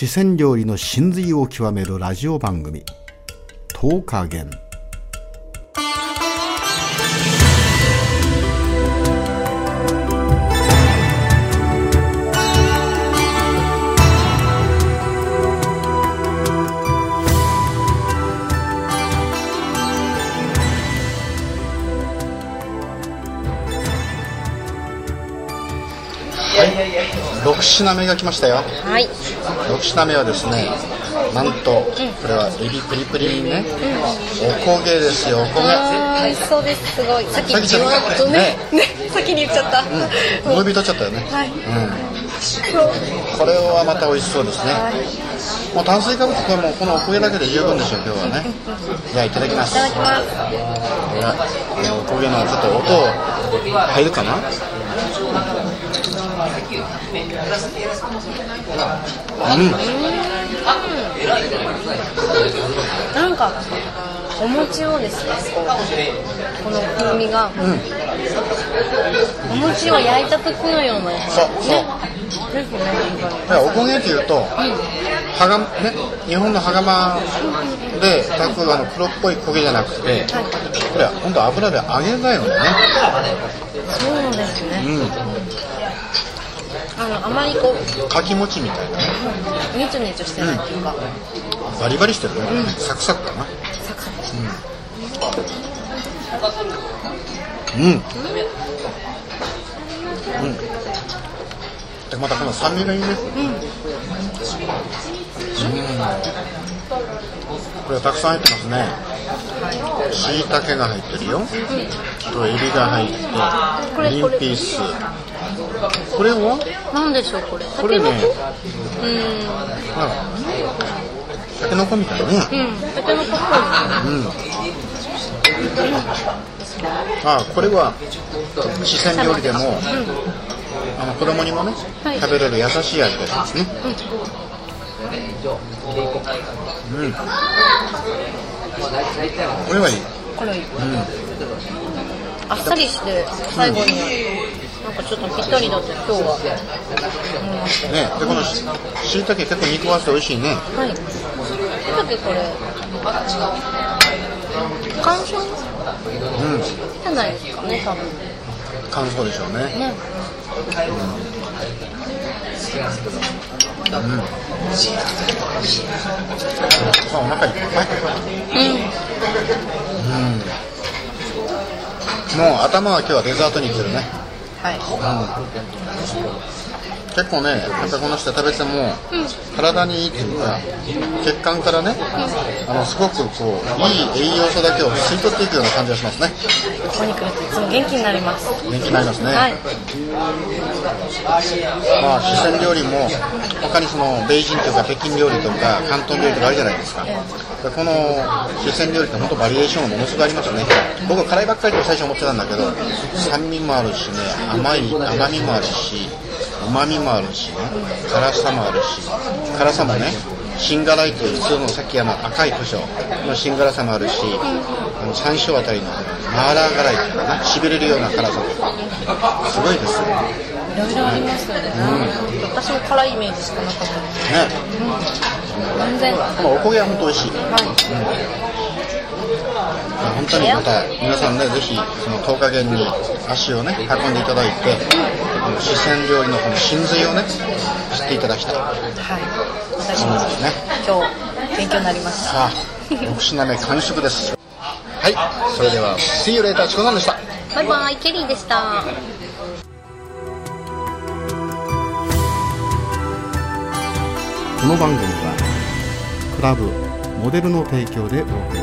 四川料理の真髄を極めるラジオ番組「10日元」6品目が来ましたよはい。6品目はですねなんとこれはエビプリプリにねおこげですよおこげ美味しそうです。すごい。さっきじさっきちょっとわっとね。ね。先に言っちゃった。思い人取っちゃったよねはい。うんこれはまた美味しそうですねもう炭水化物これもうこのおこげだけで十分でしょう今日はねじゃあいただきますいただきます。おこげのちょっと音入るかな？うんなんかお餅をですね、この風味が、お餅を焼いた時のような。そうそうね。おこげっていうとはがね日本の羽釜で炊くあの黒っぽい焦げじゃなくてこれは本当油で揚げだよねそうですね。うんあのあまりこうかき餅みたいなネチョネチョしてないっていうか、バリバリしてるね。サクサクかな。サクサク。してうん。うん。でまたこの酸味がいいね。うん。これたくさん入ってますね。しい。たけが入ってるよ。とエビが入ってこれグリーンピースこれはなんでしょうこれ。これね。うん。たけのこみたいねうん。タケノコっぽい。うん。あこれは四川料理でもあの子供にもね、はい。食べれる優しい味ですね。うん。これはいい。これいい。あっさりして最後になんかちょっとぴったりだって今日は思いました。ねでこのししいたけ結構煮込ませて美味しいねはい。だってこれ乾燥うんじゃないですかね多分乾燥でしょうねね。あお腹いっぱいうん。もう頭は今日はデザートにいってるねはい。結構ねやっぱこの人食べても体にいいっていうか血管からねあのすごくこういい栄養素だけを吸い取っていくような感じがしますね。ここに来るといつも元気になります。元気になりますね、はい。まあ四川料理も他にそのベイジンとか北京料理とか広東料理とかあるじゃないですか。でこの四川料理って本当バリエーションがものすごいありますね。僕は辛いばっかりと最初思ってたんだけど酸味もあるしね甘い甘みもあるしうまみもあるしね辛さもあるし辛さもねシンガライという普通のさっきあの赤い胡椒のシンガラさもあるしあの山椒あたりのマーラー辛いっていうのかなしびれるような辛さすごいですよいろいろありますよね。私も辛いイメージしかなかったです。ね全然。はこのおこげは本当美味しいい。本当にまた皆さんねぜひその10日間に足をね運んでいただいてこの四川料理のこの真髄をね知っていただきたいはい。私もですね今日勉強になりました。さあ6品目完食ですはいそれでは See you later チコさんでしたバイバイ、ケリーでした。この番組はクラブモデルの提供でお送り